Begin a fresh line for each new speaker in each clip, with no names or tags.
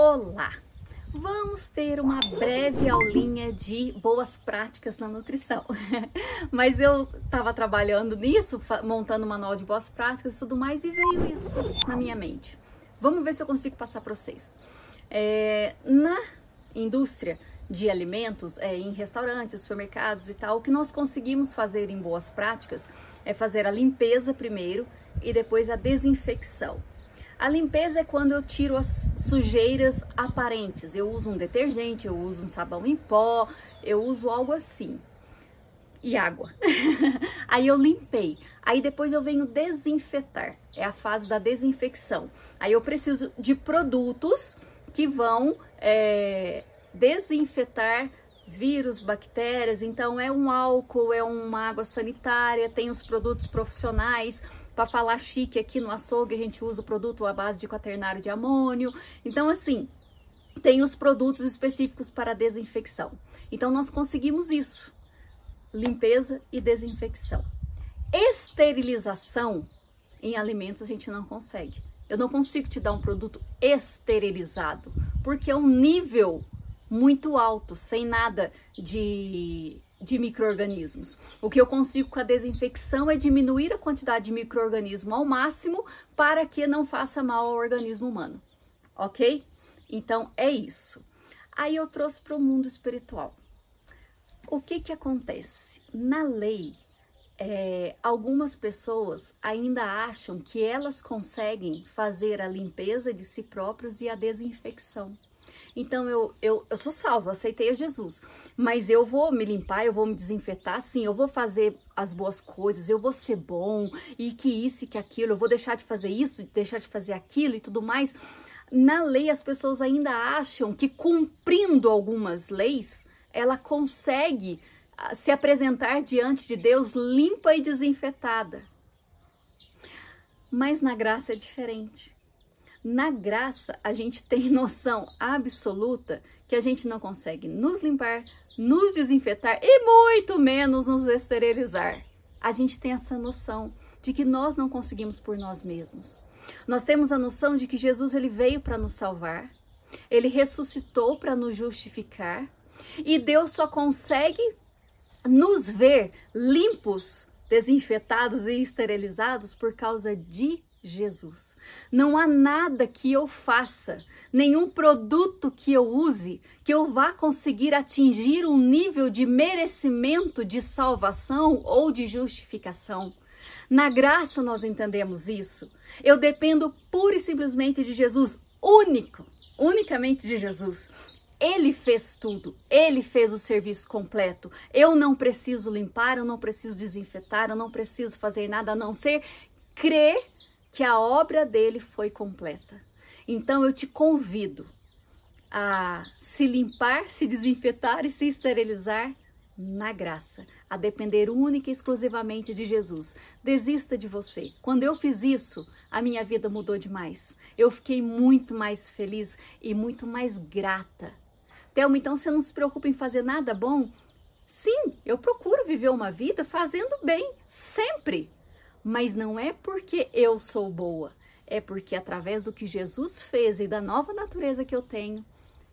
Olá! Vamos ter uma breve aulinha de boas práticas na nutrição. Mas eu estava trabalhando nisso, montando um manual de boas práticas e tudo mais, e veio isso na minha mente. Vamos ver se eu consigo passar para vocês. É, na indústria de alimentos, é, em restaurantes, supermercados e tal, o que nós conseguimos fazer em boas práticas é fazer a limpeza primeiro e depois a desinfecção. A limpeza é quando eu tiro as sujeiras aparentes. Eu uso um detergente, eu uso um sabão em pó, eu uso algo assim. E água. Aí eu limpei. Aí depois eu venho desinfetar. É a fase da desinfecção. Aí eu preciso de produtos que vão é, desinfetar vírus, bactérias, então é um álcool, é uma água sanitária, tem os produtos profissionais. Para falar chique aqui no açougue, a gente usa o produto à base de quaternário de amônio. Então, assim, tem os produtos específicos para desinfecção. Então, nós conseguimos isso: limpeza e desinfecção. Esterilização em alimentos a gente não consegue. Eu não consigo te dar um produto esterilizado, porque é um nível muito alto, sem nada de, de micro-organismos. O que eu consigo com a desinfecção é diminuir a quantidade de micro-organismo ao máximo para que não faça mal ao organismo humano, ok? Então é isso. Aí eu trouxe para o mundo espiritual. O que que acontece? Na lei, é, algumas pessoas ainda acham que elas conseguem fazer a limpeza de si próprios e a desinfecção. Então eu, eu, eu sou salvo, aceitei a Jesus. Mas eu vou me limpar, eu vou me desinfetar, sim, eu vou fazer as boas coisas, eu vou ser bom, e que isso e que aquilo, eu vou deixar de fazer isso, deixar de fazer aquilo e tudo mais. Na lei, as pessoas ainda acham que cumprindo algumas leis, ela consegue ah, se apresentar diante de Deus limpa e desinfetada. Mas na graça é diferente. Na graça, a gente tem noção absoluta que a gente não consegue nos limpar, nos desinfetar e muito menos nos esterilizar. A gente tem essa noção de que nós não conseguimos por nós mesmos. Nós temos a noção de que Jesus ele veio para nos salvar, ele ressuscitou para nos justificar e Deus só consegue nos ver limpos, desinfetados e esterilizados por causa de Jesus. Não há nada que eu faça, nenhum produto que eu use, que eu vá conseguir atingir um nível de merecimento de salvação ou de justificação. Na graça nós entendemos isso. Eu dependo pura e simplesmente de Jesus, único, unicamente de Jesus. Ele fez tudo, ele fez o serviço completo. Eu não preciso limpar, eu não preciso desinfetar, eu não preciso fazer nada a não ser crer que a obra dele foi completa. Então eu te convido a se limpar, se desinfetar e se esterilizar na graça, a depender única e exclusivamente de Jesus. Desista de você. Quando eu fiz isso, a minha vida mudou demais. Eu fiquei muito mais feliz e muito mais grata. Thelma, então você não se preocupa em fazer nada bom? Sim, eu procuro viver uma vida fazendo bem, sempre. Mas não é porque eu sou boa, é porque através do que Jesus fez e da nova natureza que eu tenho,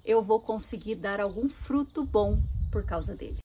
eu vou conseguir dar algum fruto bom por causa dele.